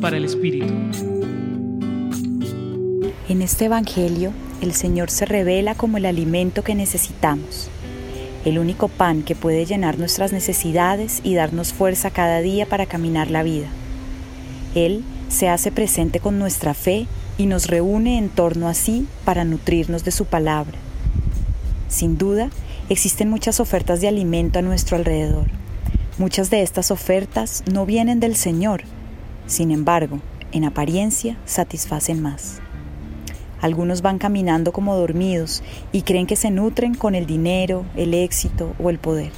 Para el Espíritu. En este Evangelio, el Señor se revela como el alimento que necesitamos, el único pan que puede llenar nuestras necesidades y darnos fuerza cada día para caminar la vida. Él se hace presente con nuestra fe y nos reúne en torno a sí para nutrirnos de su palabra. Sin duda, existen muchas ofertas de alimento a nuestro alrededor. Muchas de estas ofertas no vienen del Señor, sin embargo, en apariencia satisfacen más. Algunos van caminando como dormidos y creen que se nutren con el dinero, el éxito o el poder.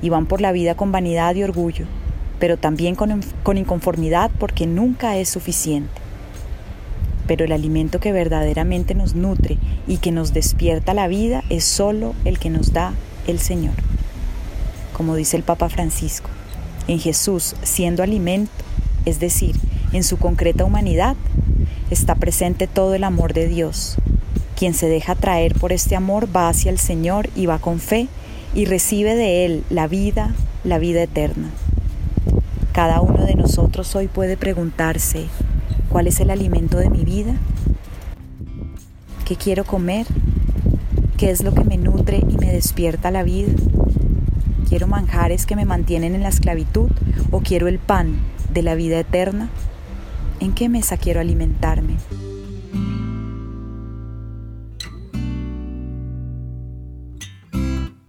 Y van por la vida con vanidad y orgullo, pero también con, con inconformidad porque nunca es suficiente. Pero el alimento que verdaderamente nos nutre y que nos despierta la vida es solo el que nos da el Señor. Como dice el Papa Francisco, en Jesús siendo alimento, es decir, en su concreta humanidad, está presente todo el amor de Dios. Quien se deja traer por este amor va hacia el Señor y va con fe y recibe de Él la vida, la vida eterna. Cada uno de nosotros hoy puede preguntarse, ¿cuál es el alimento de mi vida? ¿Qué quiero comer? ¿Qué es lo que me nutre y me despierta la vida? ¿Quiero manjares que me mantienen en la esclavitud o quiero el pan de la vida eterna? ¿En qué mesa quiero alimentarme?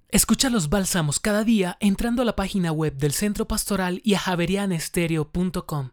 Escucha los bálsamos cada día entrando a la página web del Centro Pastoral y a javerianestereo.com.